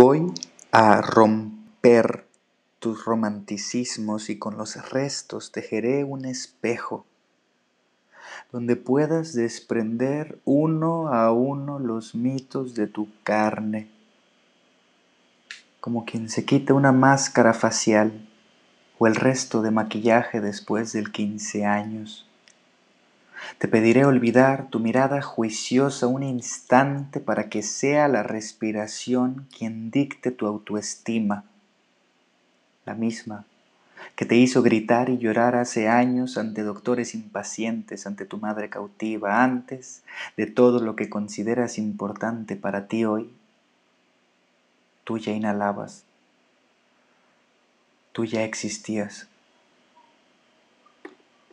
Voy a romper tus romanticismos y con los restos tejeré un espejo donde puedas desprender uno a uno los mitos de tu carne, como quien se quita una máscara facial o el resto de maquillaje después del quince años. Te pediré olvidar tu mirada juiciosa un instante para que sea la respiración quien dicte tu autoestima, la misma que te hizo gritar y llorar hace años ante doctores impacientes, ante tu madre cautiva, antes de todo lo que consideras importante para ti hoy. Tú ya inhalabas, tú ya existías.